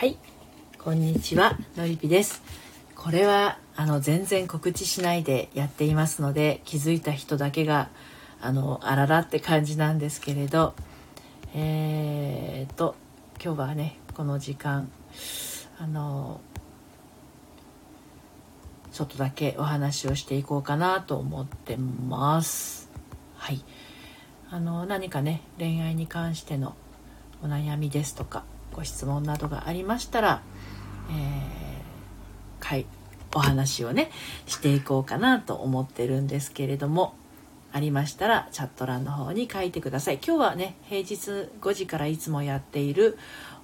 はい。こんにちはのりぴです。これはあの全然告知しないでやっていますので気づいた人だけがあのあららって感じなんですけれどえー、っと今日はねこの時間あのちょっとだけお話をしていこうかなと思ってます。はい。あの何かね恋愛に関してのお悩みですとかご質問などがありましたら、えー、お話をねしていこうかなと思ってるんですけれどもありましたらチャット欄の方に書いてください。今日はね平日5時からいつもやっている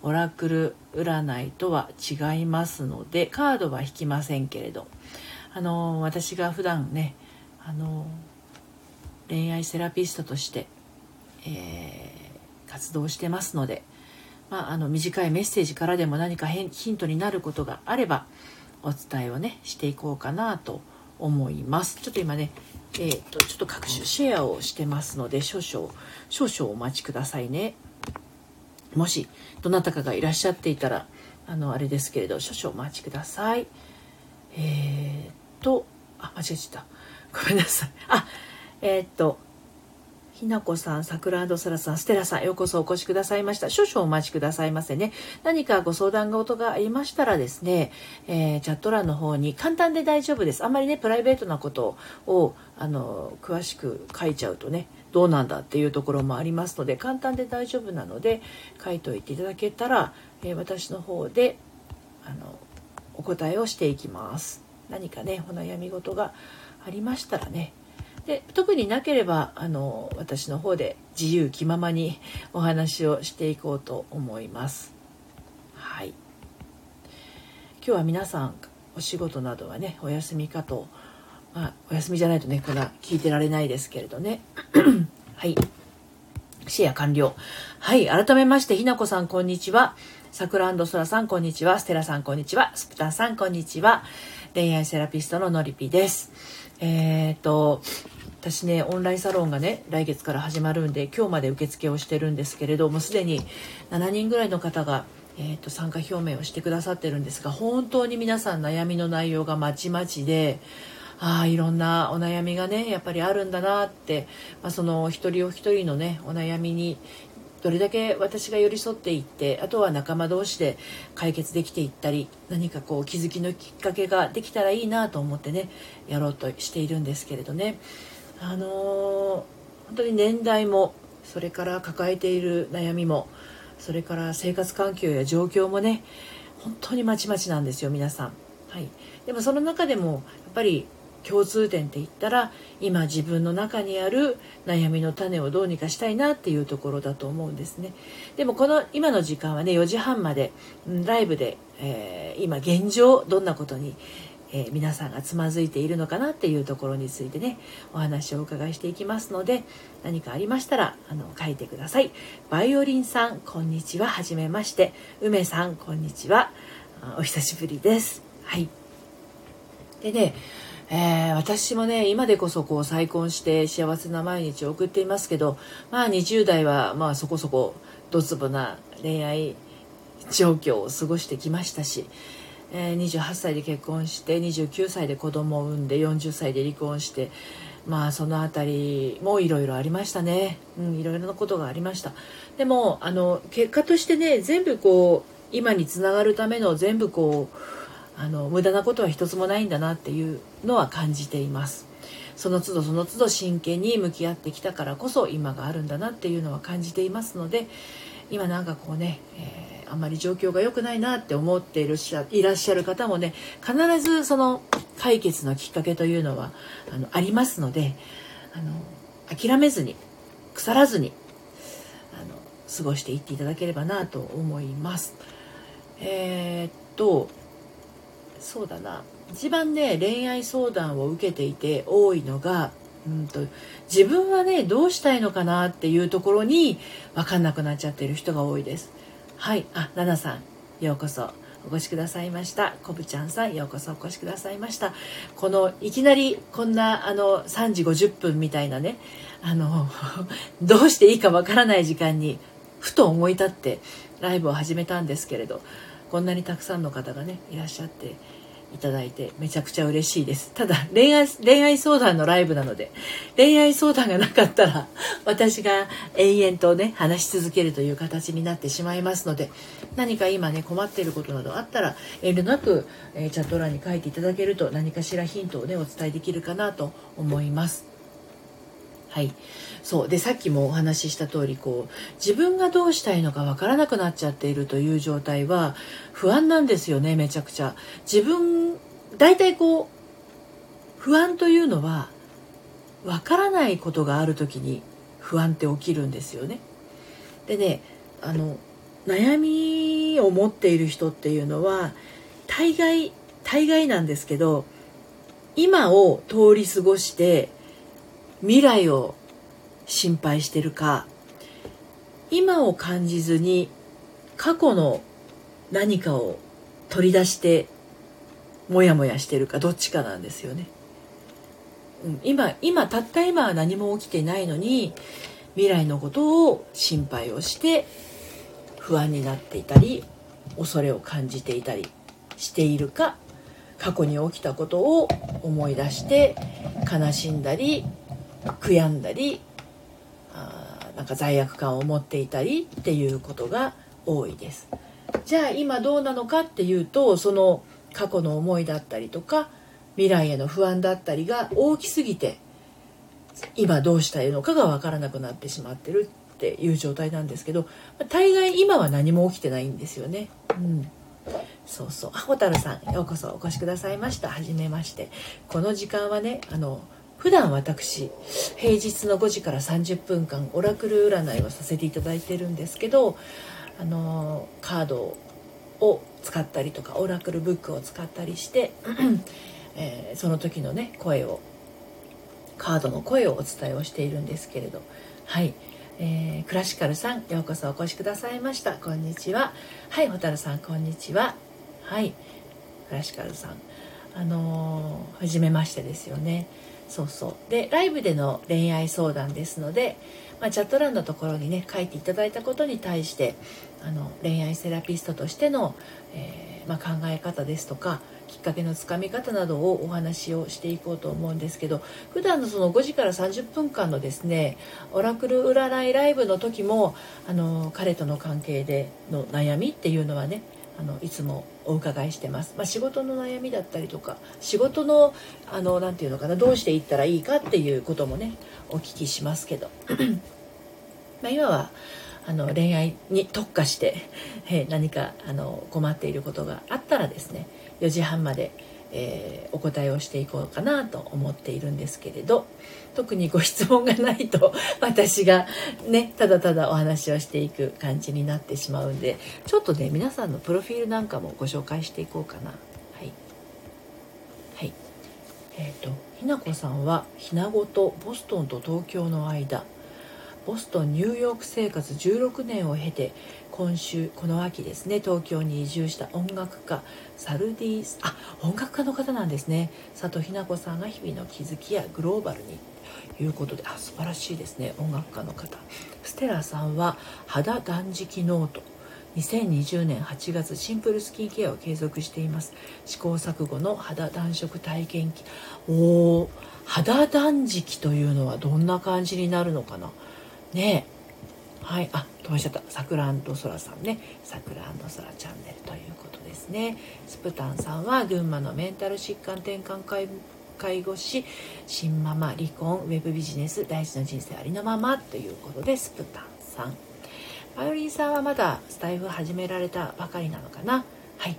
オラクル占いとは違いますのでカードは引きませんけれど。あの私が普段ねあの恋愛セラピストとして、えー、活動してますのでまあ、あの短いメッセージからでも何かヒントになることがあればお伝えをねしていこうかなと思います。ちょっと今ねえーと、ちょっと各種シェアをしてますので少々少々お待ちくださいね。もしどなたかがいらっしゃっていたらあのあれですけれど少々お待ちください。えっ、とあ間違えちゃった。ごめんなさい。あえっ、とひなこさん、桜そらさん、ステラさん、ようこそお越しくださいました。少々お待ちくださいませね。何かご相談事がありましたらですね、えー、チャット欄の方に簡単で大丈夫です。あんまりね、プライベートなことを、あの、詳しく書いちゃうとね、どうなんだっていうところもありますので、簡単で大丈夫なので、書いといていただけたら、えー、私の方で、あの、お答えをしていきます。何かね、お悩み事がありましたらね、で特になければあの私の方で自由気ままにお話をしていこうと思います。はい、今日は皆さんお仕事などはねお休みかと、まあ、お休みじゃないとねこれは聞いてられないですけれどね。はい。シェア完了。はい。改めましてひなこさんこんにちは。さくらそらさんこんにちは。ステラさんこんにちは。スプタンさんこんにちは。恋愛セラピストののりぴです。えっ、と私ねオンラインサロンがね来月から始まるんで今日まで受付をしてるんですけれどもすでに7人ぐらいの方が、えーと、参加表明をしてくださってるんですが本当に皆さん悩みの内容がまちまちでああいろんなお悩みがねやっぱりあるんだなって、まあ、その一人お一人のねお悩みにどれだけ私が寄り添っていってあとは仲間同士で解決できていったり何かこう気づきのきっかけができたらいいなと思ってねやろうとしているんですけれどね。あのー、本当に年代もそれから抱えている悩みもそれから生活環境や状況もね本当にまちまちなんですよ皆さん。はい、でもその中でもやっぱり共通点って言ったら今自分の中にある悩みの種をどうにかしたいなっていうところだと思うんですねでもこの今の時間はね4時半までライブで、えー、今現状どんなことにえ、皆さんがつまずいているのかなっていうところについてねお話をお伺いしていきますので何かありましたらあの書いてください。バイオリンさんこんにちは。はじめまして。梅さんこんにちは。お久しぶりです。はい。でねえー、私もね今でこそこう再婚して幸せな毎日を送っていますけどまあ20代はまあそこそこドツボな恋愛状況を過ごしてきましたしえ、28歳で結婚して29歳で子供を産んで40歳で離婚してまあその辺りもいろいろありましたね。いろいろなことがありました。でもあの結果としてね全部こう今につながるための全部こうあの無駄なことは一つもないんだなっていうのは感じています。その都度その都度真剣に向き合ってきたからこそ今があるんだなっていうのは感じていますので今なんかこうね、えーあんまり状況が良くないなって思っているいらっしゃる方もね必ずその解決のきっかけというのはあのありますのであの諦めずに腐らずにあの過ごしていっていただければなと思います。えー、っとそうだな一番ね恋愛相談を受けていて多いのがうんと自分はねどうしたいのかなっていうところに分かんなくなっちゃってる人が多いです。はい。あナナさんようこそお越しくださいました。こぶちゃんさんようこそお越しくださいました。このいきなりこんなあの3時50分みたいなねあの どうしていいかわからない時間にふと思い立ってライブを始めたんですけれどこんなにたくさんの方がねいらっしゃっていただいてめちゃくちゃ嬉しいです。ただ恋愛恋愛相談のライブなので恋愛相談がなかったら 私が永遠とね話し続けるという形になってしまいますので何か今ね困っていることなどあったら遠慮なく、えー、チャット欄に書いていただけると何かしらヒントをねお伝えできるかなと思います。はい。そう。でさっきもお話しした通りこう自分がどうしたいのかわからなくなっちゃっているという状態は不安なんですよねめちゃくちゃ。自分大体こう不安というのはわからないことがある時に不安って起きるんですよね。でねあの悩みを持っている人っていうのは大概大概なんですけど今を通り過ごして未来を心配してるか今を感じずに過去の何かを取り出してモヤモヤしてるかどっちかなんですよね。今今たった今は何も起きてないのに未来のことを心配をして不安になっていたり恐れを感じていたりしているか過去に起きたことを思い出して悲しんだり悔やんだりあなんか罪悪感を持っていたりっていうことが多いです。じゃあ今どうなのかっていうとその過去の思いだったりとか未来への不安だったりが大きすぎて今どうしたいのかが分からなくなってしまってるっていう状態なんですけど大概今は何も起きてないんですよね。うんそうそう。あ、ホタルさん、ようこそお越しくださいました。はじめまして。この時間はね、あの、普段私平日の5時から30分間オラクル占いをさせていただいてるんですけどあのカードを使ったりとかオラクルブックを使ったりして、えー、その時のね声をカードの声をお伝えをしているんですけれど。はい、えー、クラシカルさんようこそお越しくださいました。こんにちは。はいホタルさんこんにちは。はいクラシカルさん。あのー、初めましてですよね。そうそう。でライブでの恋愛相談ですので、まあ、チャット欄のところにね書いていただいたことに対してあの恋愛セラピストとしての、えー、まあ、考え方ですとかきっかけのつかみ方などをお話をしていこうと思うんですけど普段のその5時から30分間のですねオラクル占いライブの時もあの彼との関係での悩みっていうのはねあのいつもお伺いしてます、まあ、仕事の悩みだったりとか仕事のあのなて言うのかなどうしていったらいいかっていうこともねお聞きしますけど。ま今はあの恋愛に特化して、え何かあの困っていることがあったらですね4時半までえー、お答えをしていこうかなと思っているんですけれど特にご質問がないと私がねただただお話をしていく感じになってしまうんでちょっとね皆さんのプロフィールなんかもご紹介していこうかな。はい。はい。えっ、ー、とひなこさんはひなごとボストンと東京の間ボストンニューヨーク生活16年を経て今週この秋ですね東京に移住した音楽家サルディーあ音楽家の方なんですね。佐藤ひな子さんが日々の気づきやグローバルにということであ素晴らしいですね音楽家の方。ステラさんは肌断食ノート2020年8月シンプルスキンケアを継続しています。試行錯誤の肌断食体験記。おお肌断食というのはどんな感じになるのかな？ねはい。あ飛ばしちゃった。さくらそらさんね。さくらそらチャンネルということですね。スプタンさんは群馬のメンタル疾患転換介介護士新ママ離婚ウェブビジネス大事な人生ありのままということでスプタンさん。バイオリンさんはまだスタイフ始められたばかりなのかな？はい。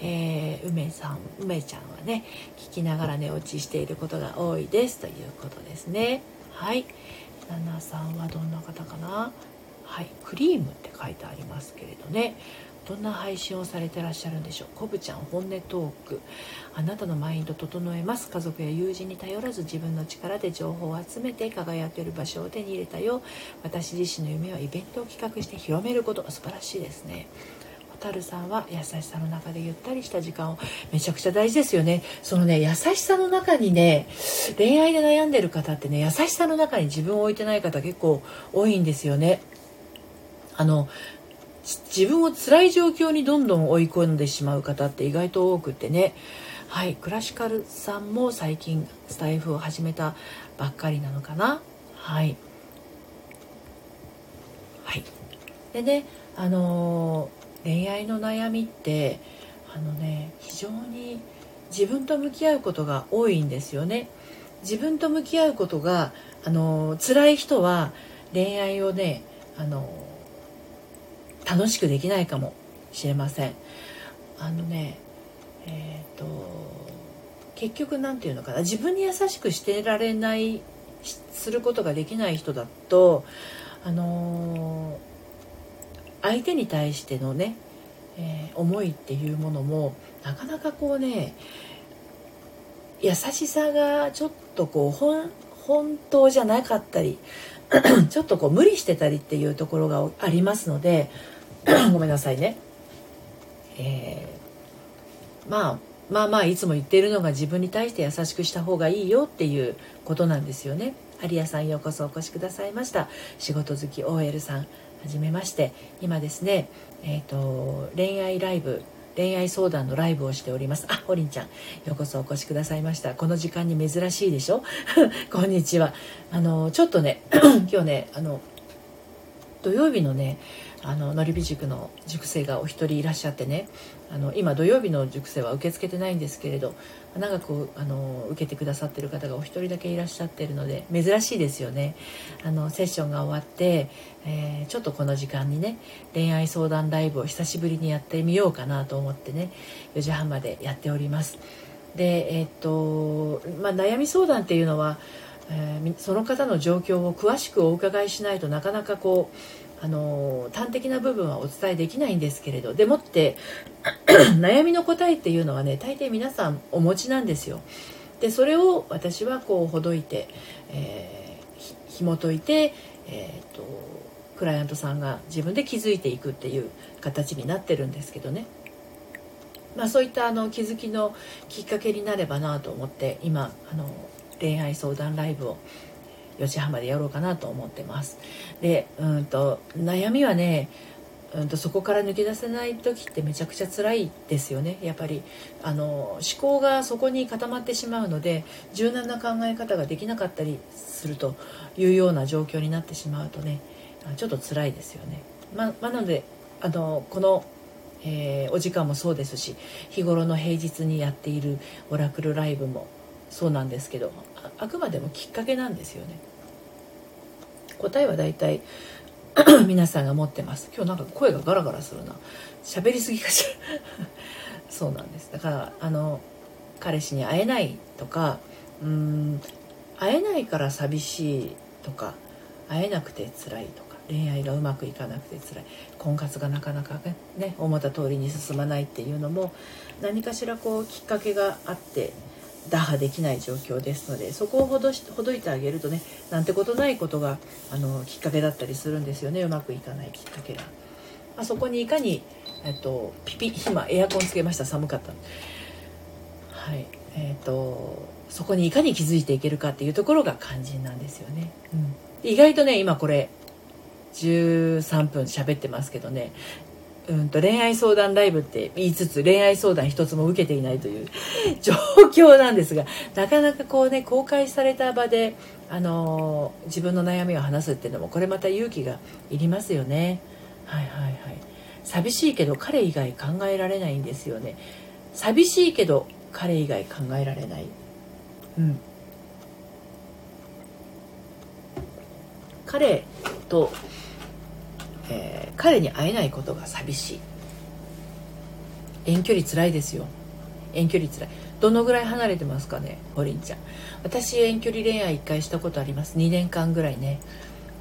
えー、梅さん梅ちゃんはね聞きながら寝落ちしていることが多いですということですね。はい。ナナさんはどんな方かな？はい、クリームって書いてありますけれどね。どんな配信をされてらっしゃるんでしょう？コブちゃん本音トーク。あなたのマインド整えます。家族や友人に頼らず自分の力で情報を集めて輝ける場所を手に入れたよ。私自身の夢はイベントを企画して広めること。素晴らしいですね。タルさんは優しさの中でゆったりした時間をめちゃくちゃ大事ですよね。そのね優しさの中にね恋愛で悩んでる方ってね優しさの中に自分を置いてない方結構多いんですよね。あの自分を辛い状況にどんどん追い込んでしまう方って意外と多くてね。はいクラシカルさんも最近スタイフを始めたばっかりなのかな。はい。はい。でねあのー、恋愛の悩みってあのね非常に自分と向き合うことが多いんですよね。自分と向き合うことがあの辛い人は恋愛をねあの楽しくできないかもしれません。あのねえっ、ー、と結局何て言うのかな。自分に優しくしてられないすることができない人だとあの相手に対してのね、えー、思いっていうものもなかなかこうね優しさがちょっとこう本本当じゃなかったり ちょっとこう無理してたりっていうところがありますので ごめんなさいね、えー、まあまあまあいつも言っているのが自分に対して優しくした方がいいよっていうことなんですよね。有谷さんようこそお越しくださいました仕事好き OL さんはじめまして今ですねえっ、ー、と恋愛ライブ恋愛相談のライブをしております。あほりんちゃんようこそお越しくださいました。この時間に珍しいでしょ？こんにちは。あのちょっとね 今日ねあの土曜日のねあののりび塾の塾生がお一人いらっしゃってねあの今土曜日の塾生は受け付けてないんですけれど長くあの受けてくださってる方がお一人だけいらっしゃってるので珍しいですよね。あのセッションが終わって、えー、ちょっとこの時間にね恋愛相談ライブを久しぶりにやってみようかなと思ってね4時半までやっております。でえー、っと、まあ、悩み相談っていうのは、えー、その方の状況を詳しくお伺いしないとなかなかこうあの端的な部分はお伝えできないんですけれどでもって 悩みの答えっていうのはね大抵皆さんお持ちなんですよ。でそれを私はこうほどいて、えー、ひ紐解いて、えーと、クライアントさんが自分で気づいていくっていう形になってるんですけどね。まあ、そういったあの気づきのきっかけになればなと思って今あの恋愛相談ライブを4時半までやろうかなと思ってます。でうんと悩みはねうんとそこから抜け出せない時ってめちゃくちゃ辛いですよね。やっぱりあの思考がそこに固まってしまうので柔軟な考え方ができなかったりするというような状況になってしまうとねちょっと辛いですよね。ままあ、なのであのこのえー、お時間もそうですし日頃の平日にやっているオラクルライブもそうなんですけどあくまでもきっかけなんですよね。答えは大体 皆さんが持ってます。今日なんか声がガラガラするな。喋りすぎかしら。そうなんです。だからあの彼氏に会えないとかうん会えないから寂しいとか会えなくて辛いとか恋愛がうまくいかなくて辛い婚活がなかなかね思った通りに進まないっていうのも何かしらこうきっかけがあって打破できない状況ですのでそこをほどしほどいてあげるとねなんてことないことがあのきっかけだったりするんですよね。うまくいかないきっかけが。まあ、そこにいかに、えっと、ピピ今エアコンつけました。寒かったはい。えっとそこにいかに気づいていけるかっていうところが肝心なんですよね、うん、意外とね今これ13分喋ってますけどね。うんと恋愛相談ライブって言いつつ恋愛相談一つも受けていないという 状況なんですがなかなかこうね公開された場で、あのー、自分の悩みを話すっていうのもこれまた勇気がいりますよね。はいはいはい。寂しいけど彼以外考えられないんですよね。寂しいけど彼以外考えられない。うん。彼とえー、彼に会えないことが寂しい。遠距離つらいですよ。遠距離つらい。どのぐらい離れてますかねホリンちゃん。私遠距離恋愛1回したことあります。2年間ぐらいね。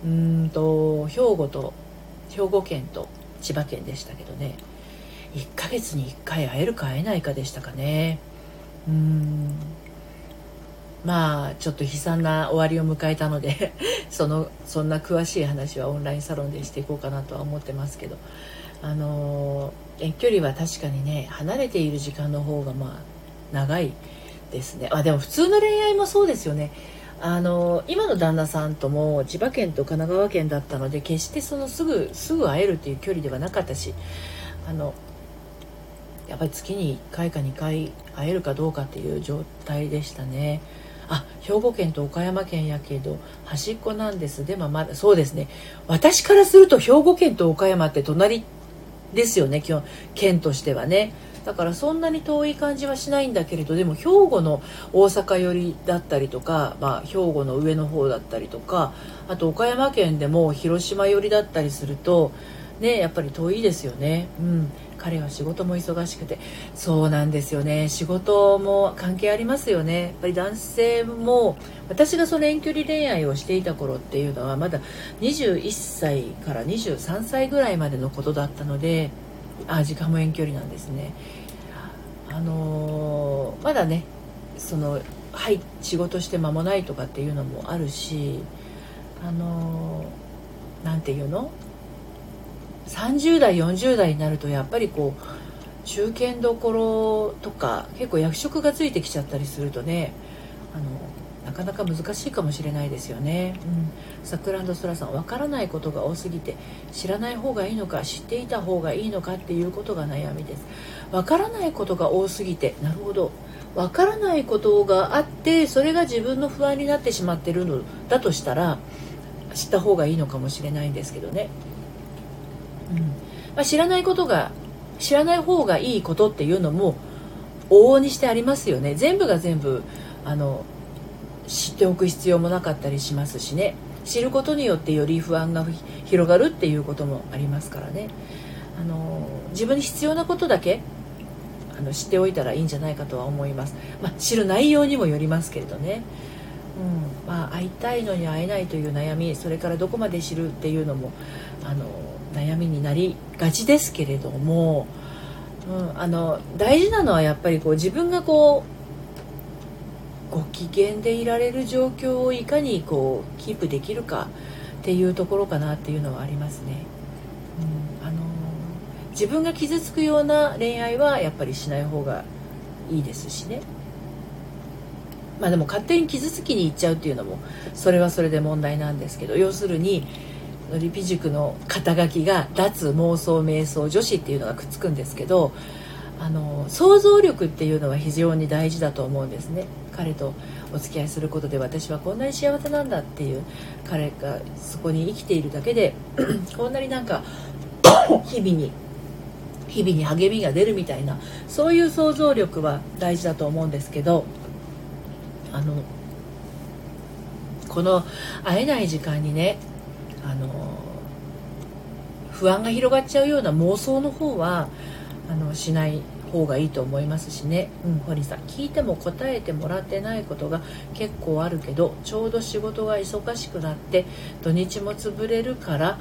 うんと兵庫と兵庫県と千葉県でしたけどね。1ヶ月に1回会えるか会えないかでしたかね。うん。まあちょっと悲惨な終わりを迎えたので そのそんな詳しい話はオンラインサロンでしていこうかなとは思ってますけど。あの遠距離は確かにね離れている時間の方がまあ長いですね。あでも普通の恋愛もそうですよね。あの今の旦那さんとも千葉県と神奈川県だったので決してそのすぐすぐ会えるっていう距離ではなかったしあのやっぱり月に1回か2回会えるかどうかっていう状態でしたね。あ兵庫県と岡山県やけど端っこなんです。でもまだそうですね。私からすると兵庫県と岡山って隣ですよね基本。県としてはね。だからそんなに遠い感じはしないんだけれどでも兵庫の大阪寄りだったりとか、まあ、兵庫の上の方だったりとかあと岡山県でも広島寄りだったりするとねやっぱり遠いですよね。うん。彼は仕事も忙しくて。そうなんですよね。仕事も関係ありますよね。やっぱり男性も私がその遠距離恋愛をしていた頃っていうのはまだ21歳から23歳ぐらいまでのことだったのであ時間も遠距離なんですね。あのー、まだねそのはい仕事して間もないとかっていうのもあるしあの何、ー、て言うの？30代40代になるとやっぱりこう中堅どころとか結構役職がついてきちゃったりするとねあのなかなか難しいかもしれないですよね。うん、サクランドソラさんわからないことが多すぎて知らない方がいいのか知っていた方がいいのかっていうことが悩みです。わからないことが多すぎてなるほどわからないことがあってそれが自分の不安になってしまってるのだとしたら知った方がいいのかもしれないんですけどね。まあ、知らないことが知らない方がいいことっていうのも往々にしてありますよね。全部が全部あの知っておく必要もなかったりしますしね。知ることによってより不安が広がるっていうこともありますからね。あの自分に必要なことだけあの知っておいたらいいんじゃないかとは思います、まあ、知る内容にもよりますけれどね、うん。まあ、会いたいのに会えないという悩みそれからどこまで知るっていうのもあの悩みになりがちですけれども、うん、あの大事なのはやっぱりこう自分がこうご機嫌でいられる状況をいかにこうキープできるかっていうところかなっていうのはありますね。うん、あの自分が傷つくような恋愛はやっぱりしない方がいいですしね。まあでも勝手に傷つきに行っちゃうっていうのもそれはそれで問題なんですけど要するにのリピ塾の肩書きが脱妄想瞑想女子っていうのがくっつくんですけどあの想像力っていうのは非常に大事だと思うんですね。彼とお付き合いすることで私はこんなに幸せなんだっていう彼がそこに生きているだけで こんなになんか 日々に日々に励みが出るみたいなそういう想像力は大事だと思うんですけどあのこの会えない時間にねあの不安が広がっちゃうような妄想の方はあのしない方がいいと思いますしね、うん、堀さん聞いても答えてもらってないことが結構あるけどちょうど仕事が忙しくなって土日も潰れるから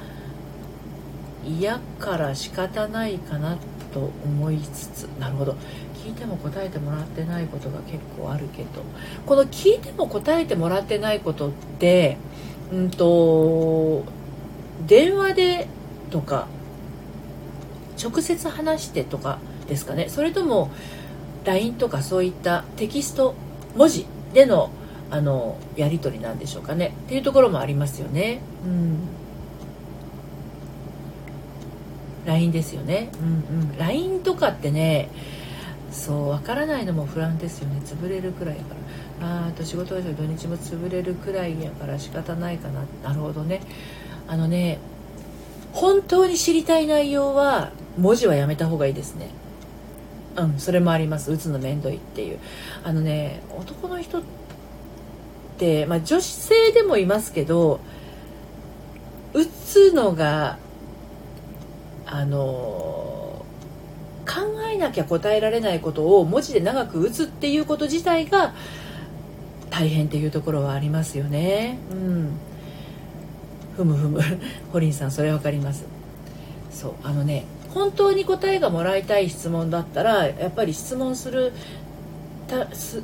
嫌から仕方ないかなと思いつつ。なるほど。聞いても答えてもらってないことが結構あるけど。この聞いても答えてもらってないことってうんと電話でとか直接話してとかですかねそれとも LINE とかそういったテキスト文字でのあのやり取りなんでしょうかねっていうところもありますよね。うん LINE ですよね。うんうん。LINE とかってね、そう、わからないのも不安ですよね。潰れるくらいやから。ああと仕事は土日も潰れるくらいやから仕方ないかな。なるほどね。あのね本当に知りたい内容は文字はやめた方がいいですねうんそれもあります打つのめんどいっていうあのね男の人って、まあ、女性でもいますけど打つのがあの考えなきゃ答えられないことを文字で長く打つっていうこと自体が大変っていうところはありますよね。うん。ふむふむ。堀井さんそれ分かります。そう。あのね本当に答えがもらいたい質問だったらやっぱり質問する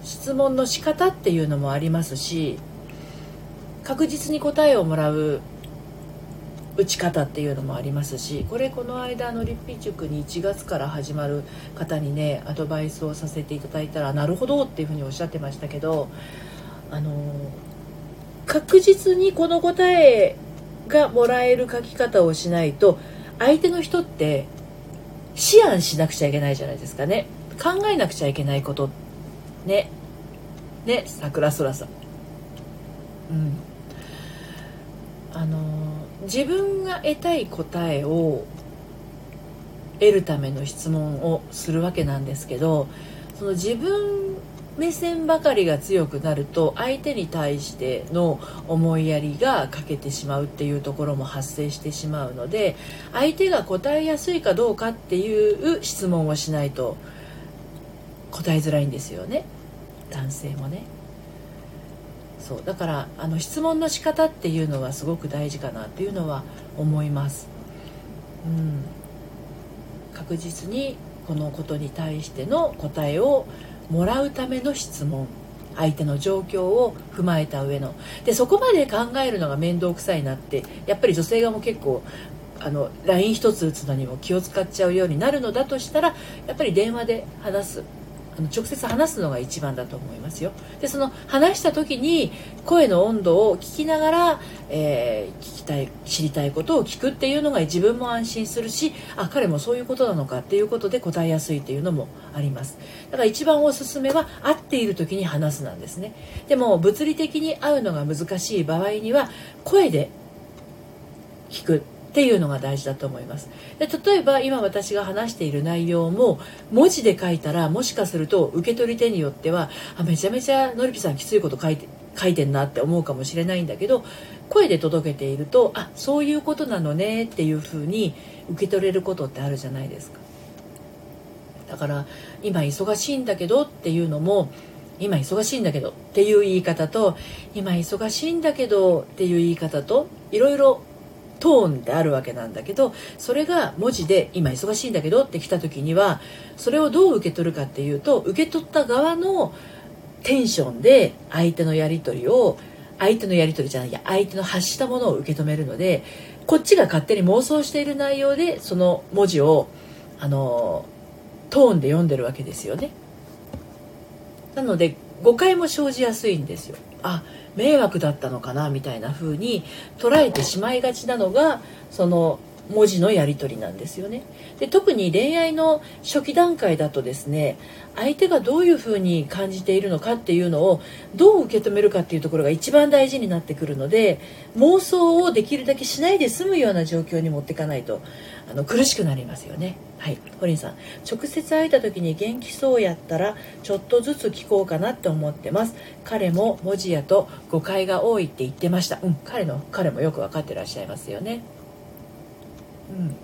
質問の仕方っていうのもありますし確実に答えをもらう打ち方っていうのもありますしこれこの間の立皮塾に1月から始まる方にねアドバイスをさせていただいたらなるほどっていうふうにおっしゃってましたけどあの確実にこの答えがもらえる書き方をしないと相手の人って思案しなくちゃいけないじゃないですかね。考えなくちゃいけないことね。ね。桜空さん。うん。あの自分が得たい答えを得るための質問をするわけなんですけどその自分目線ばかりが強くなると相手に対しての思いやりが欠けてしまうっていうところも発生してしまうので相手が答えやすいかどうかっていう質問をしないと答えづらいんですよね。男性もね。そう。だからあの質問の仕方っていうのはすごく大事かなっていうのは思います。うん。確実にこのことに対しての答えをもらうための質問。相手の状況を踏まえた上の。でそこまで考えるのが面倒くさいなってやっぱり女性側も結構あの LINE 一つ打つのにも気を使っちゃうようになるのだとしたらやっぱり電話で話す。あの直接話すのが一番だと思いますよ。でその話した時に声の温度を聞きながら、えー、聞きたい知りたいことを聞くっていうのが自分も安心するしあ彼もそういうことなのかっていうことで答えやすいっていうのもあります。だから一番おすすめは会っている時に話すなんですね。でも物理的に会うのが難しい場合には声で聞く。っていうのが大事だと思います。で例えば今私が話している内容も文字で書いたらもしかすると受け取り手によってはあめちゃめちゃのりぴさんきついこと書いて書いてんなって思うかもしれないんだけど声で届けているとあそういうことなのねっていうふうに受け取れることってあるじゃないですか。だから今忙しいんだけどっていうのも今忙しいんだけどっていう言い方と今忙しいんだけどっていう言い方といろいろトーンであるわけなんだけどそれが文字で「今忙しいんだけど」って来た時にはそれをどう受け取るかっていうと受け取った側のテンションで相手のやり取りを相手のやり取りじゃないや相手の発したものを受け止めるのでこっちが勝手に妄想している内容でその文字をあのトーンで読んでるわけですよね。なので誤解も生じやすいんですよ。あ迷惑だったのかなみたいな風に捉えてしまいがちなのがその文字のやり取りなんですよね。で特に恋愛の初期段階だとですね相手がどういうふうに感じているのかっていうのをどう受け止めるかっていうところが一番大事になってくるので妄想をできるだけしないで済むような状況に持っていかないとあの苦しくなりますよね。はい。ホリンさん。直接会えた時に元気そうやったらちょっとずつ聞こうかなって思ってます。彼も文字やと誤解が多いって言ってました。うん。彼の彼もよく分かってらっしゃいますよね。うん。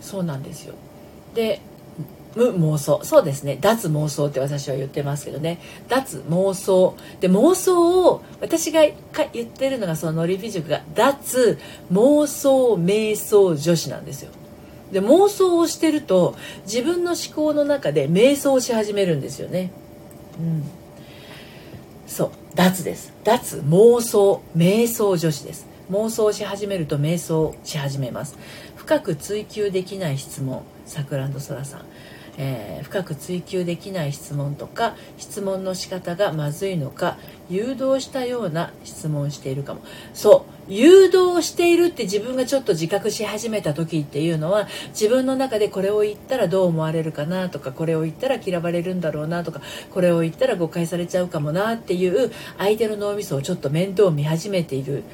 そうなんですよ。で無妄想。そうですね。脱妄想って私は言ってますけどね。脱妄想。で妄想を私が言ってるのがそのノリ美塾が脱妄想瞑想女子なんですよ。で妄想をしてると自分の思考の中で瞑想し始めるんですよね。うん。そう。脱です。脱妄想瞑想女子です。妄想し始めると瞑想し始めます。深く追求できない質問さくらんそらさん。えー、深く追求できない質問とか質問の仕方がまずいのか誘導したような質問しているかも。そう誘導しているって自分がちょっと自覚し始めた時っていうのは自分の中でこれを言ったらどう思われるかなとかこれを言ったら嫌われるんだろうなとかこれを言ったら誤解されちゃうかもなっていう相手の脳みそをちょっと面倒見始めている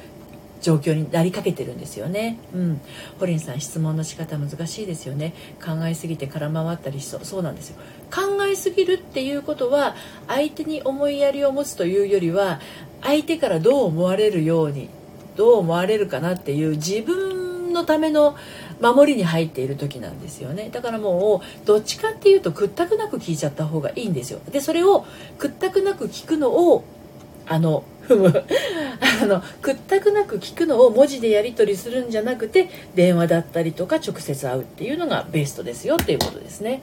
状況になりかけてるんですよね。うん。ホリンさん、質問の仕方難しいですよね。考えすぎて空回ったりしそう。そうなんですよ。考えすぎるっていうことは、相手に思いやりを持つというよりは、相手からどう思われるように、どう思われるかなっていう自分のための守りに入っている時なんですよねだからもうどっちかっていうと屈託なく聞いちゃった方がいいんですよでそれを屈託なく聞くのをあの踏 むあの屈託なく聞くのを文字でやり取りするんじゃなくて電話だったりとか直接会うっていうのがベストですよっていうことですね。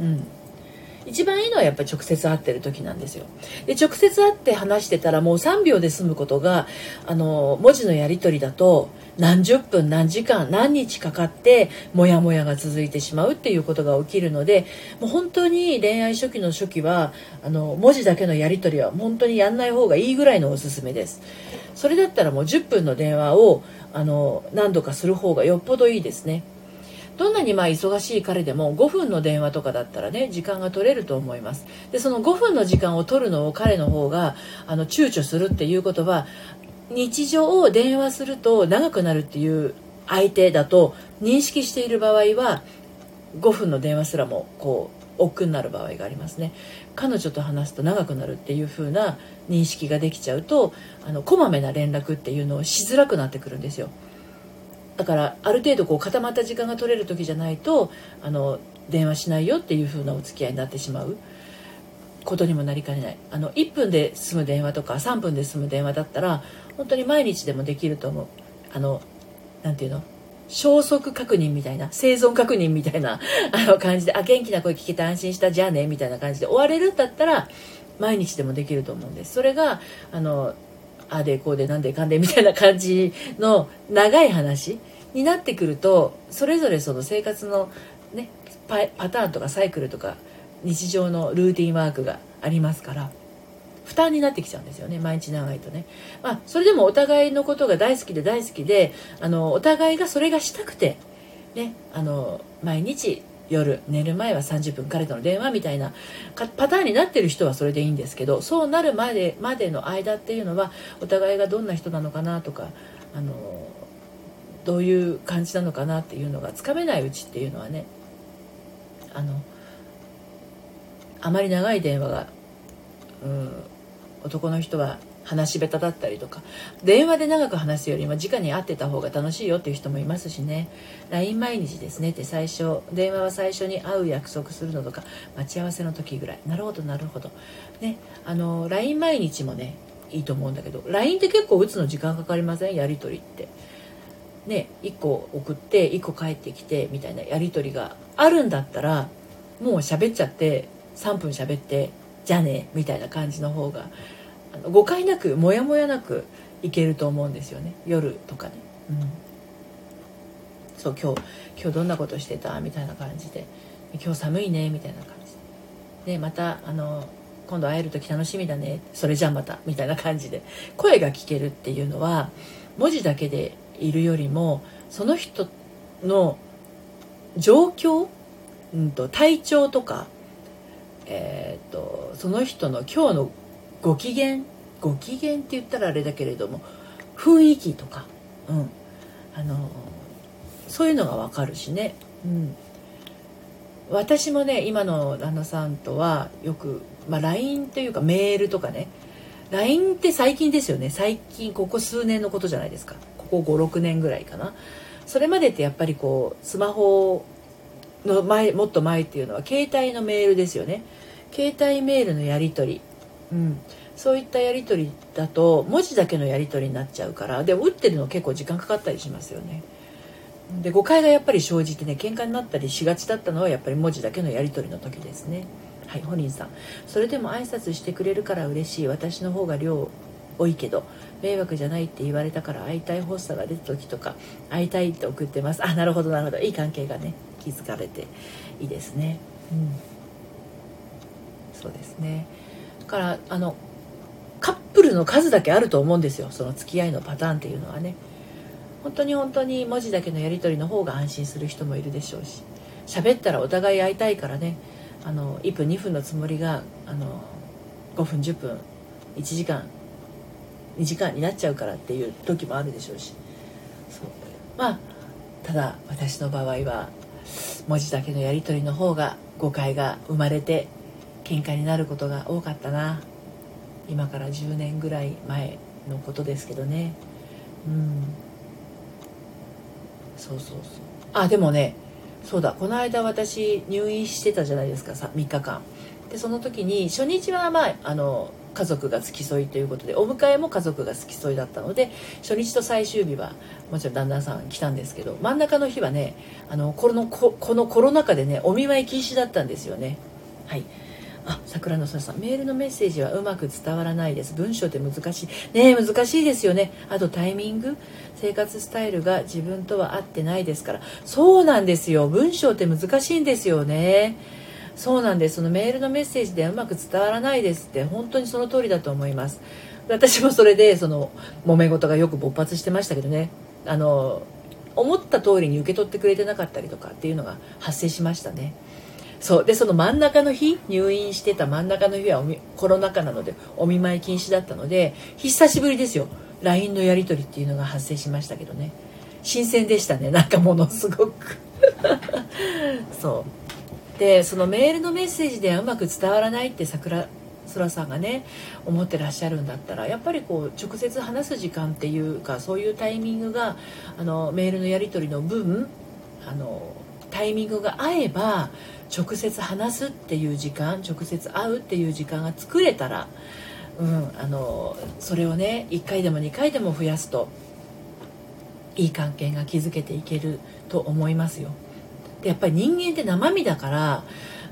うん一番いいのはやっぱり直接会ってる時なんですよ。で直接会って話してたらもう3秒で済むことがあの文字のやり取りだと何十分何時間何日かかってモヤモヤが続いてしまうっていうことが起きるのでもう本当に恋愛初期の初期はあの文字だけのやり取りは本当にやんない方がいいぐらいのおすすめです。それだったらもう10分の電話をあの何度かする方がよっぽどいいですね。どんなにまあ忙しい彼でも5分の電話とかだったらね時間が取れると思います。でその5分の時間を取るのを彼の方があの躊躇するっていうことは日常を電話すると長くなるっていう相手だと認識している場合は5分の電話すらもこう億劫になる場合がありますね。彼女と話すと長くなるっていう風な認識ができちゃうとあのこまめな連絡っていうのをしづらくなってくるんですよ。だからある程度こう固まった時間が取れる時じゃないとあの電話しないよっていう風なお付き合いになってしまう。ことにもなりかねない。あの1分で済む電話とか3分で済む電話だったら本当に毎日でもできると思う。あの何て言うの？消息確認みたいな生存確認みたいなあの感じであ元気な声聞けて安心したじゃあねみたいな感じで終われるんだったら毎日でもできると思うんです。それがあのあでこうでなんでかんでみたいな感じの長い話になってくるとそれぞれその生活のねパターンとかサイクルとか日常のルーティンワークがありますから負担になってきちゃうんですよね毎日長いとね、まあ、それでもお互いのことが大好きで大好きであのお互いがそれがしたくて、ね、あの毎日夜寝る前は30分彼との電話みたいなパターンになってる人はそれでいいんですけどそうなるまでまでの間っていうのはお互いがどんな人なのかなとかあのどういう感じなのかなっていうのがつかめないうちっていうのはねあのあまり長い電話が、うん、男の人は話し下手だったりとか。電話で長く話すよりも直に会ってた方が楽しいよっていう人もいますしね。LINE 毎日ですねって最初電話は最初に会う約束するのとか待ち合わせの時ぐらい。なるほどなるほど。ねあの LINE 毎日もねいいと思うんだけど LINE って結構打つの時間かかりません？やり取りって。ね1個送って1個帰ってきてみたいなやり取りがあるんだったらもう喋っちゃって3分喋ってじゃあねみたいな感じの方があの誤解なくモヤモヤなくいけると思うんですよね。夜とかね、うん、そう今日今日どんなことしてた？みたいな感じで。今日寒いね？みたいな感じで。でまたあの今度会える時楽しみだね？それじゃあまた。みたいな感じで。声が聞けるっていうのは文字だけでいるよりもその人の状況、うんと、体調とか、えーとその人の今日のご機嫌ご機嫌って言ったらあれだけれども雰囲気とか、うん、あのそういうのが分かるしね、うん、私もね今の旦那さんとはよく、まあ、LINE というかメールとかね。LINE って最近ですよね。最近ここ数年のことじゃないですか。ここ56年ぐらいかな。それまでってやっぱりこうスマホの前もっと前っていうのは携帯のメールですよね。携帯メールのやり取り。うん、そういったやり取りだと文字だけのやり取りになっちゃうから。で打ってるの結構時間かかったりしますよね。で誤解がやっぱり生じてね喧嘩になったりしがちだったのはやっぱり文字だけのやり取りの時ですね。はい、本人さん。それでも挨拶してくれるから嬉しい。私の方が量多いけど迷惑じゃないって言われたから会いたい発作が出た時とか会いたいって送ってます。あなるほどなるほど。いい関係がね。築かれていいですね。うん。そうですね。からあのカップルの数だけあると思うんですよ。その付き合いのパターンっていうのはね。本当に本当に文字だけのやり取りの方が安心する人もいるでしょうし。喋ったらお互い会いたいからね。あの1分2分のつもりがあの5分10分1時間2時間になっちゃうからっていう時もあるでしょうし。そう。まあただ私の場合は文字だけのやり取りの方が誤解が生まれて喧嘩になることが多かったな。今から10年ぐらい前のことですけどね。うん。そうそうそう。あでもねそうだ。この間私入院してたじゃないですか3日間。でその時に初日はまああの家族が付き添いということでお迎えも家族が付き添いだったので初日と最終日はもちろん旦那さん来たんですけど真ん中の日はねあのこのこのコロナ禍でねお見舞い禁止だったんですよね。はい。あ桜のさんメールのメッセージはうまく伝わらないです。文章って難しい。ね難しいですよね。あとタイミング。生活スタイルが自分とは合ってないですから。そうなんですよ。文章って難しいんですよね。そうなんです。そのメールのメッセージではうまく伝わらないですって本当にその通りだと思います。私もそれでその揉め事がよく勃発してましたけどね。あの思った通りに受け取ってくれてなかったりとかっていうのが発生しましたね。そう。でその真ん中の日入院してた真ん中の日はコロナ禍なのでお見舞い禁止だったので久しぶりですよ。LINE のやり取りっていうのが発生しましたけどね。新鮮でしたね。なんかものすごく。そう。でそのメールのメッセージではうまく伝わらないって桜空さんがね思ってらっしゃるんだったらやっぱりこう直接話す時間っていうかそういうタイミングがあのメールのやり取りの分あのタイミングが合えば直接話すっていう時間直接会うっていう時間が作れたら、うん、あのそれをね1回でも2回でも増やすといい関係が築けていけると思いますよ。でやっぱり人間って生身だから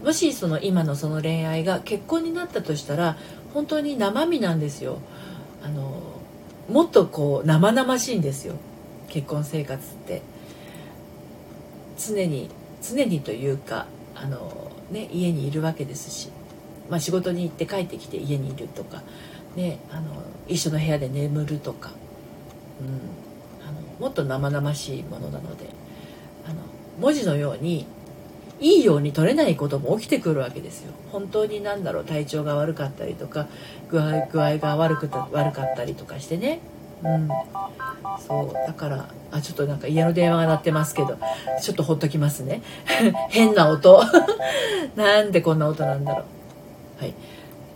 もしその今のその恋愛が結婚になったとしたら本当に生身なんですよ。あのもっとこう生々しいんですよ。結婚生活って。常に常にというかあの、ね、家にいるわけですし、まあ、仕事に行って帰ってきて家にいるとか、ね、あの一緒の部屋で眠るとか、うん、あのもっと生々しいものなので。文字のようにいいように取れないことも起きてくるわけですよ。本当に何だろう体調が悪かったりとか具合具合が悪くた悪かったりとかしてね。うん。そう。だからあちょっとなんか家の電話が鳴ってますけどちょっとほっときますね。変な音。なんでこんな音なんだろう。はい。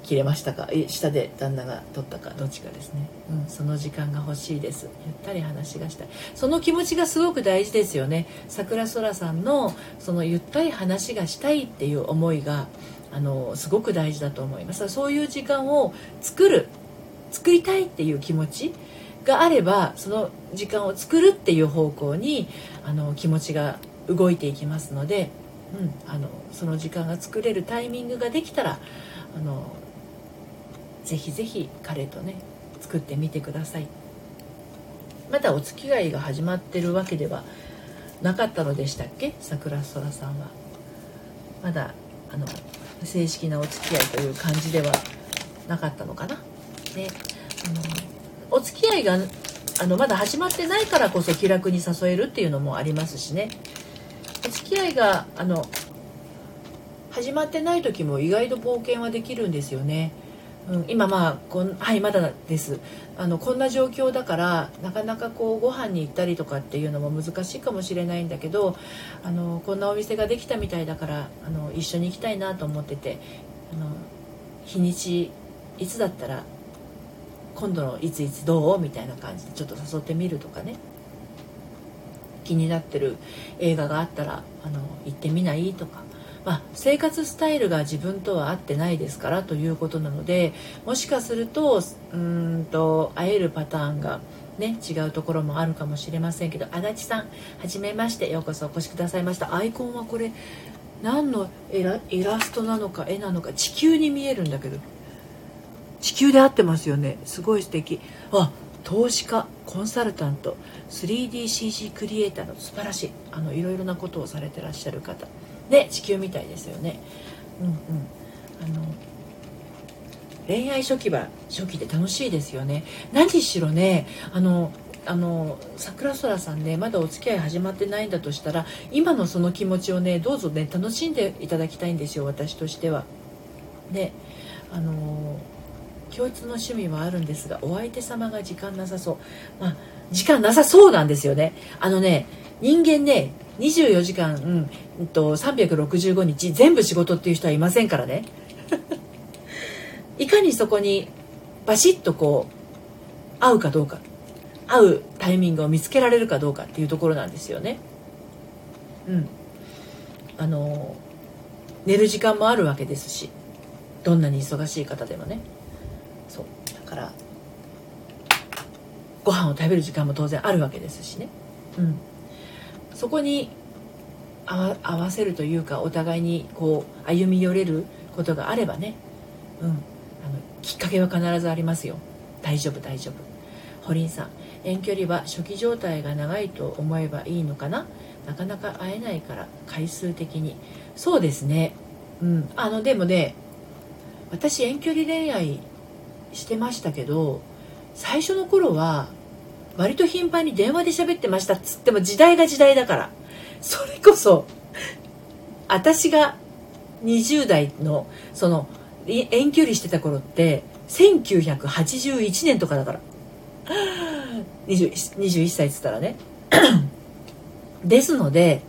切れましたか？下で旦那が取ったか？どっちかですね、うん、その時間が欲しいです。ゆったり話がしたい。その気持ちがすごく大事ですよね。桜空さんのそのゆったり話がしたいっていう思いがあのすごく大事だと思います。そういう時間を作る作りたいっていう気持ちがあればその時間を作るっていう方向にあの気持ちが動いていきますので、うん、あのその時間が作れるタイミングができたらあのぜひぜひ彼とね作ってみてください。まだお付き合いが始まってるわけではなかったのでしたっけ？桜空さんは。まだあの正式なお付き合いという感じではなかったのかな？ね。あのお付き合いがあのまだ始まってないからこそ気楽に誘えるっていうのもありますしね。お付き合いがあの始まってない時も意外と冒険はできるんですよね。うん、今まあこんはいまだです。あのこんな状況だからなかなかこうご飯に行ったりとかっていうのも難しいかもしれないんだけどあのこんなお店ができたみたいだからあの一緒に行きたいなと思っててあの日にちいつだったら今度のいついつどう？みたいな感じでちょっと誘ってみるとかね。気になってる映画があったらあの行ってみない？とか、まあ、生活スタイルが自分とは合ってないですからということなのでもしかするとうんと会えるパターンがね、違うところもあるかもしれませんけど足立さんはじめましてようこそお越しくださいました。アイコンはこれ何のイラストなのか絵なのか地球に見えるんだけど。地球で合ってますよね。すごい素敵。あ投資家コンサルタント 3DCG クリエイターの素晴らしいあのいろいろなことをされてらっしゃる方。で地球みたいですよね。うんうん。あの恋愛初期は初期で楽しいですよね。何しろねあのあの桜空さんねまだお付き合い始まってないんだとしたら今のその気持ちをねどうぞね楽しんでいただきたいんですよ私としては。であの共通の趣味はあるんですがお相手様が時間なさそう。まあ時間なさそうなんですよね。あのね人間ね24時間、うんうんと、365日全部仕事っていう人はいませんからね。いかにそこにバシッとこう会うかどうか会うタイミングを見つけられるかどうかっていうところなんですよね。うん。あの寝る時間もあるわけですしどんなに忙しい方でもね。からご飯を食べる時間も当然あるわけですしね、うん、そこに合わせるというかお互いにこう歩み寄れることがあればね。うん。あのきっかけは必ずありますよ。大丈夫大丈夫。堀ンさん。遠距離は初期状態が長いと思えばいいのかな？なかなか会えないから回数的に。そうですね。うん。あのでもね私遠距離恋愛してましたけど最初の頃は割と頻繁に電話で喋ってましたっつっても時代が時代だから。それこそ私が20代のその遠距離してた頃って1981年とかだから。20, 21歳っつったらね。ですので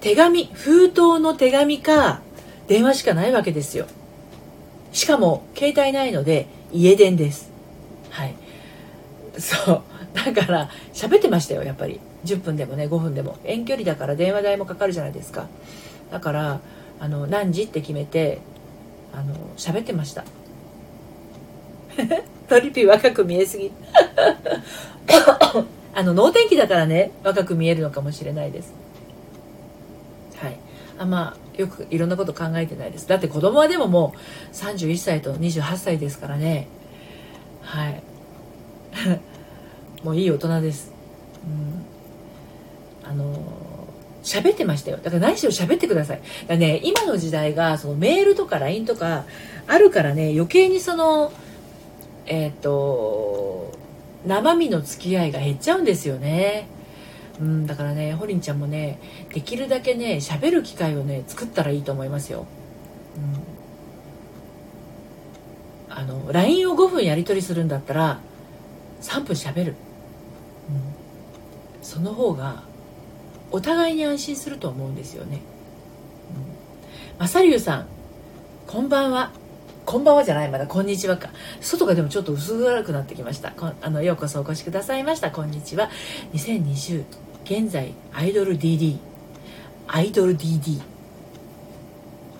手紙封筒の手紙か電話しかないわけですよ。しかも携帯ないので家電です。はい。そう。だから喋ってましたよやっぱり。10分でもね5分でも。遠距離だから電話代もかかるじゃないですか。だからあの何時って決めてあの喋ってました。トリピー若く見えすぎ。あの能天気だからね若く見えるのかもしれないです。はい。あまあよくいろんなこと考えてないです。だって子供はでももう31歳と28歳ですからね。はい。もういい大人です、うん、あの喋ってましたよだから何しろ喋ってくださいだね今の時代がそのメールとか LINE とかあるからね余計にそのえっ、ー、と生身の付き合いが減っちゃうんですよね。うん、だからね、ホリンちゃんもね、できるだけね、喋る機会をね、作ったらいいと思いますよ。うん。あの、LINE を5分やり取りするんだったら、3分喋る。その方が、お互いに安心すると思うんですよね。うん。まさりゅうさん、こんばんは。こんばんはじゃないまだこんにちはか。外がでもちょっと薄暗くなってきました。あのようこそお越しくださいました。こんにちは。2020現在アイドル DD アイドル DD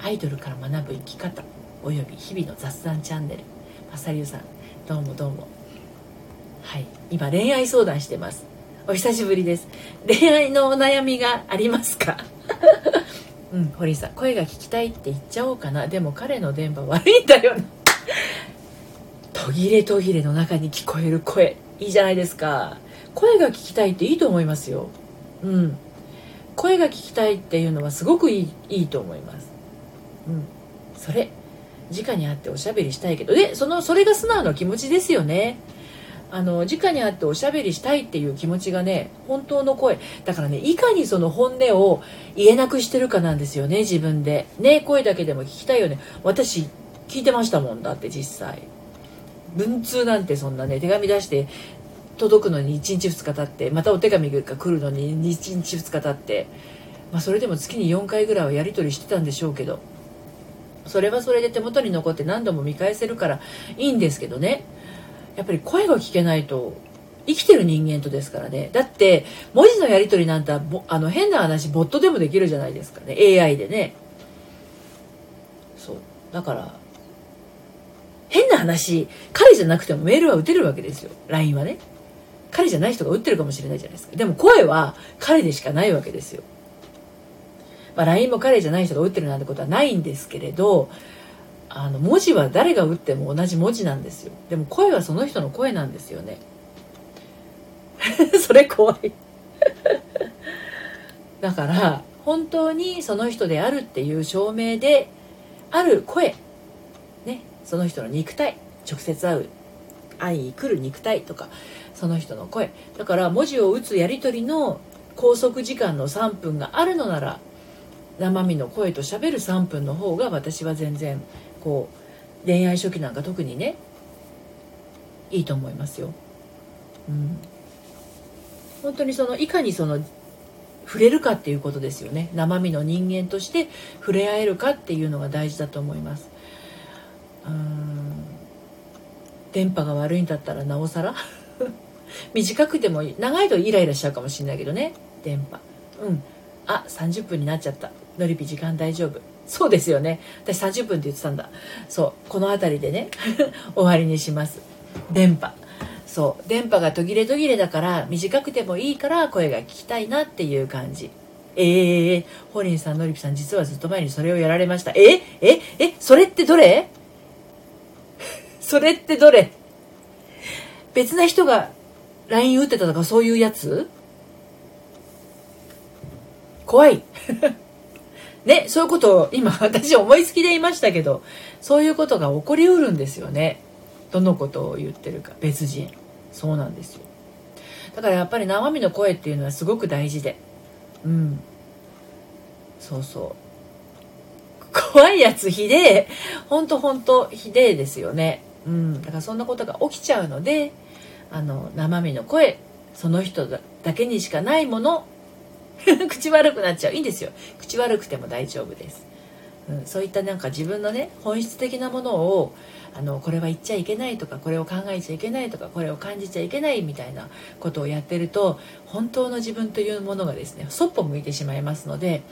アイドルから学ぶ生き方および日々の雑談チャンネル。マサリュウさんどうもどうも。はい。今恋愛相談してます。お久しぶりです。恋愛のお悩みがありますか？うん堀井さん。声が聞きたいって言っちゃおうかな。でも彼の電波悪いんだよな。途切れ途切れの中に聞こえる声。いいじゃないですか。声が聞きたいっていいと思いますよ。うん。声が聞きたいっていうのはすごくいいいいと思います。うん。それ。直に会っておしゃべりしたいけど。でそのそれが素直な気持ちですよね。あの直に会っておしゃべりしたいっていう気持ちがね本当の声。だからねいかにその本音を言えなくしてるかなんですよね自分で。ね声だけでも聞きたいよね。私聞いてましたもんだって実際。文通なんてそんなね手紙出して届くのに1日2日経ってまたお手紙が来るのに1日2日経って、まあ、それでも月に4回ぐらいはやり取りしてたんでしょうけど。それはそれで手元に残って何度も見返せるからいいんですけどね。やっぱり声が聞けないと生きてる人間とですからね。だって文字のやり取りなんてあの変な話ボットでもできるじゃないですかね。AI でね。そう。だから変な話彼じゃなくてもメールは打てるわけですよ。LINE はね。彼じゃない人が打ってるかもしれないじゃないですか。でも声は彼でしかないわけですよ。まあ、LINE も彼じゃない人が打ってるなんてことはないんですけれどあの文字は誰が打っても同じ文字なんですよ。でも声はその人の声なんですよね。それ怖い。だから本当にその人であるっていう証明である声ねその人の肉体直接会う会いに来る肉体とかその人の声。だから文字を打つやり取りの拘束時間の3分があるのなら生身の声としゃべる3分の方が私は全然こう恋愛初期なんか特にねいいと思いますよ。うん、本当にそのいかにその触れるかっていうことですよね。生身の人間として触れ合えるかっていうのが大事だと思います。うん。電波が悪いんだったらなおさら？短くても長いとイライラしちゃうかもしれないけどね。電波。うん。あ30分になっちゃった。のりぴ時間大丈夫。そうですよね。私30分って言ってたんだ。そう。この辺りでね 終わりにします。電波。そう。電波が途切れ途切れだから短くてもいいから声が聞きたいなっていう感じ。ええー、ホリンさん、のりぴさん、実はずっと前にそれをやられました。えええそれってどれ？それってどれ？別な人が LINE 打ってたとかそういうやつ？怖い。ね、そういうことを今私思いつきで言いましたけど、そういうことが起こりうるんですよね。どのことを言ってるか、別人。そうなんですよ。だからやっぱり生身の声っていうのはすごく大事で。うん。そうそう。怖いやつひでえ。ほんとほんとひでえですよね。うん。だからそんなことが起きちゃうので、あの、生身の声、その人だけにしかないもの 口悪くなっちゃう。いいんですよ。口悪くても大丈夫です、うん、そういったなんか自分のね本質的なものをあのこれは言っちゃいけないとかこれを考えちゃいけないとかこれを感じちゃいけないみたいなことをやってると本当の自分というものがですねそっぽ向いてしまいますので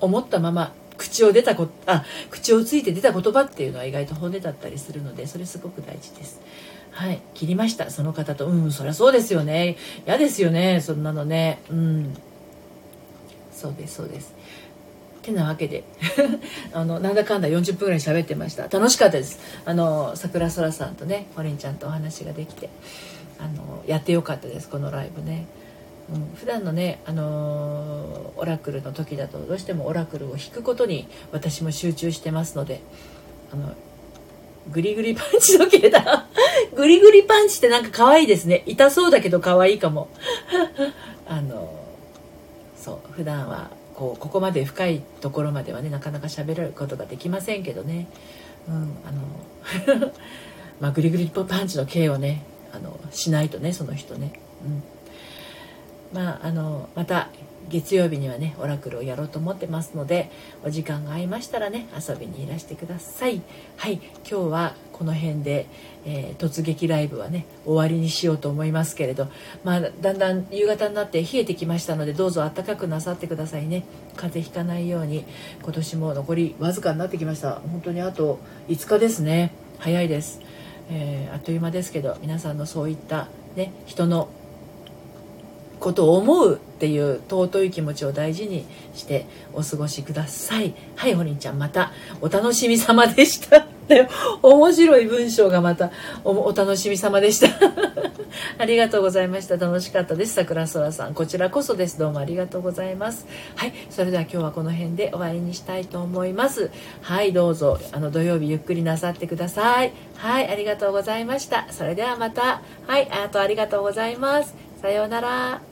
思ったまま口を出たこあ口をついて出た言葉っていうのは意外と本音だったりするのでそれすごく大事です。はい、切りました。その方と。うんそりゃそうですよね。嫌ですよね。そんなのね。うん。そうですそうです。てなわけで あのなんだかんだ40分ぐらい喋ってました。楽しかったです。あの桜空さんとねホリンちゃんとお話ができてあのやってよかったです。このライブね、うん、普段のねあのオラクルの時だとどうしてもオラクルを引くことに私も集中してますのであのグリグリパンチ時計だ。グリグリパンチってなんか可愛いですね。痛そうだけど可愛いかも。あのそう普段はこうここまで深いところまではねなかなか喋ることができませんけどね、うん、あの まあグリグリパンチの刑をねあのしないとねその人ね、うん、まああのまた月曜日にはねオラクルをやろうと思ってますのでお時間が合いましたらね遊びにいらしてください。はい今日はこの辺で、えー、突撃ライブはね終わりにしようと思いますけれどまあだんだん夕方になって冷えてきましたのでどうぞ暖かくなさってくださいね。風邪ひかないように今年も残りわずかになってきました。本当にあと5日ですね。早いです、えー、あっという間ですけど皆さんのそういったね人のことを思うっていう尊い気持ちを大事にしてお過ごしください。はいほりんちゃんまたお楽しみ様でした。面白い文章がまたお楽しみ様でした。ありがとうございました。楽しかったです。桜空さんこちらこそです。どうもありがとうございます。はいそれでは今日はこの辺で終わりにしたいと思います。はいどうぞあの土曜日ゆっくりなさってください。はいありがとうございました。それではまた。はいあとありがとうございます。さようなら。